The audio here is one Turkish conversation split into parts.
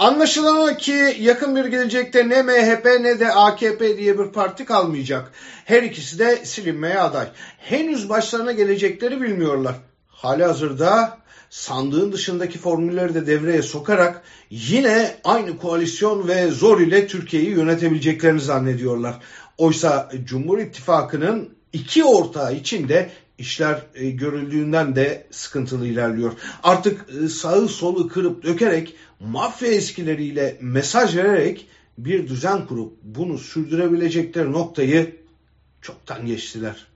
Anlaşılan ki yakın bir gelecekte ne MHP ne de AKP diye bir parti kalmayacak. Her ikisi de silinmeye aday. Henüz başlarına gelecekleri bilmiyorlar. Hali hazırda sandığın dışındaki formülleri de devreye sokarak yine aynı koalisyon ve zor ile Türkiye'yi yönetebileceklerini zannediyorlar. Oysa Cumhur İttifakı'nın iki ortağı içinde işler e, görüldüğünden de sıkıntılı ilerliyor. Artık e, sağı solu kırıp dökerek mafya eskileriyle mesaj vererek bir düzen kurup bunu sürdürebilecekleri noktayı çoktan geçtiler.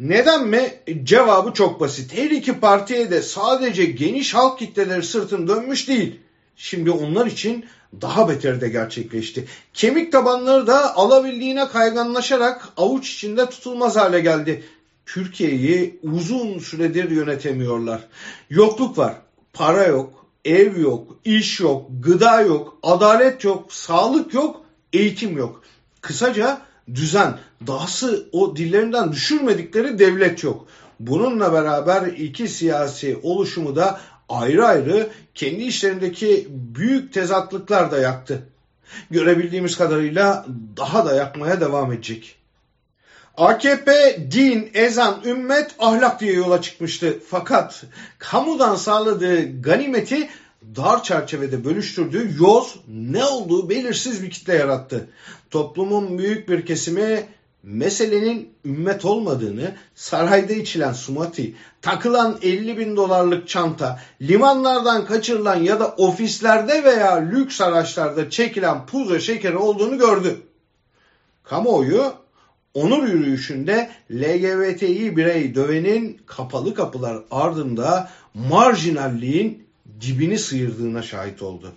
Neden mi? Cevabı çok basit. Her iki partiye de sadece geniş halk kitleleri sırtın dönmüş değil. Şimdi onlar için daha beter de gerçekleşti. Kemik tabanları da alabildiğine kayganlaşarak avuç içinde tutulmaz hale geldi. Türkiye'yi uzun süredir yönetemiyorlar. Yokluk var, para yok, ev yok, iş yok, gıda yok, adalet yok, sağlık yok, eğitim yok. Kısaca düzen, dahası o dillerinden düşürmedikleri devlet yok. Bununla beraber iki siyasi oluşumu da ayrı ayrı kendi işlerindeki büyük tezatlıklar da yaktı. Görebildiğimiz kadarıyla daha da yakmaya devam edecek. AKP din, ezan, ümmet, ahlak diye yola çıkmıştı. Fakat kamudan sağladığı ganimeti dar çerçevede bölüştürdüğü yoz ne olduğu belirsiz bir kitle yarattı. Toplumun büyük bir kesimi meselenin ümmet olmadığını, sarayda içilen sumati, takılan 50 bin dolarlık çanta, limanlardan kaçırılan ya da ofislerde veya lüks araçlarda çekilen pudra şekeri olduğunu gördü. Kamuoyu onur yürüyüşünde LGBTİ birey dövenin kapalı kapılar ardında marjinalliğin dibini sıyırdığına şahit oldu.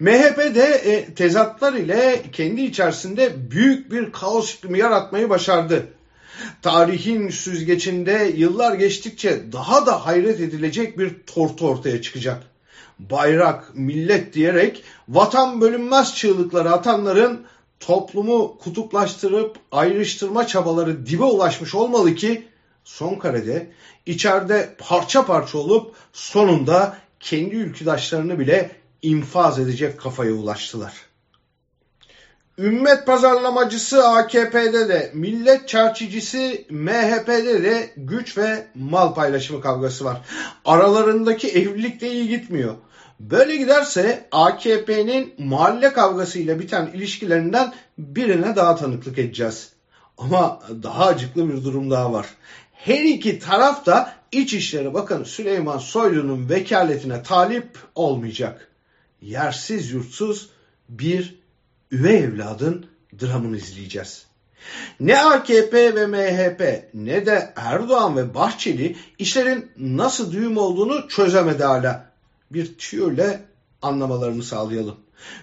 MHP de e, tezatlar ile kendi içerisinde büyük bir kaos iklimi yaratmayı başardı. Tarihin süzgecinde yıllar geçtikçe daha da hayret edilecek bir tortu ortaya çıkacak. Bayrak, millet diyerek vatan bölünmez çığlıkları atanların toplumu kutuplaştırıp ayrıştırma çabaları dibe ulaşmış olmalı ki son karede içeride parça parça olup sonunda kendi ülküdaşlarını bile infaz edecek kafaya ulaştılar. Ümmet pazarlamacısı AKP'de de, millet çarçıcısı MHP'de de güç ve mal paylaşımı kavgası var. Aralarındaki evlilik de iyi gitmiyor. Böyle giderse AKP'nin mahalle kavgasıyla biten ilişkilerinden birine daha tanıklık edeceğiz. Ama daha acıklı bir durum daha var. Her iki taraf da İçişleri Bakanı Süleyman Soylu'nun vekaletine talip olmayacak. Yersiz yurtsuz bir üvey evladın dramını izleyeceğiz. Ne AKP ve MHP ne de Erdoğan ve Bahçeli işlerin nasıl düğüm olduğunu çözemedi hala. Bir tüyoyla anlamalarını sağlayalım.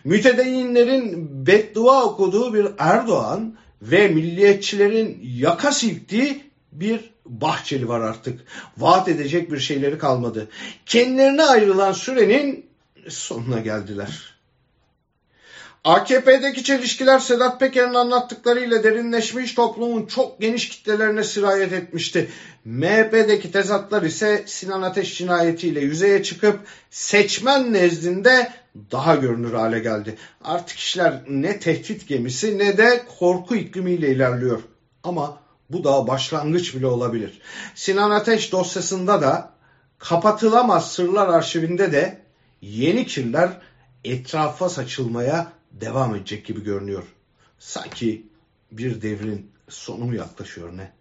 Mütedeyinlerin beddua okuduğu bir Erdoğan ve milliyetçilerin yaka silktiği bir Bahçeli var artık. Vaat edecek bir şeyleri kalmadı. Kendilerine ayrılan sürenin sonuna geldiler. AKP'deki çelişkiler Sedat Peker'in anlattıklarıyla derinleşmiş toplumun çok geniş kitlelerine sirayet etmişti. MHP'deki tezatlar ise Sinan Ateş cinayetiyle yüzeye çıkıp seçmen nezdinde daha görünür hale geldi. Artık işler ne tehdit gemisi ne de korku iklimiyle ilerliyor. Ama bu da başlangıç bile olabilir. Sinan Ateş dosyasında da kapatılamaz sırlar arşivinde de yeni kirler etrafa saçılmaya devam edecek gibi görünüyor. Sanki bir devrin sonu mu yaklaşıyor ne?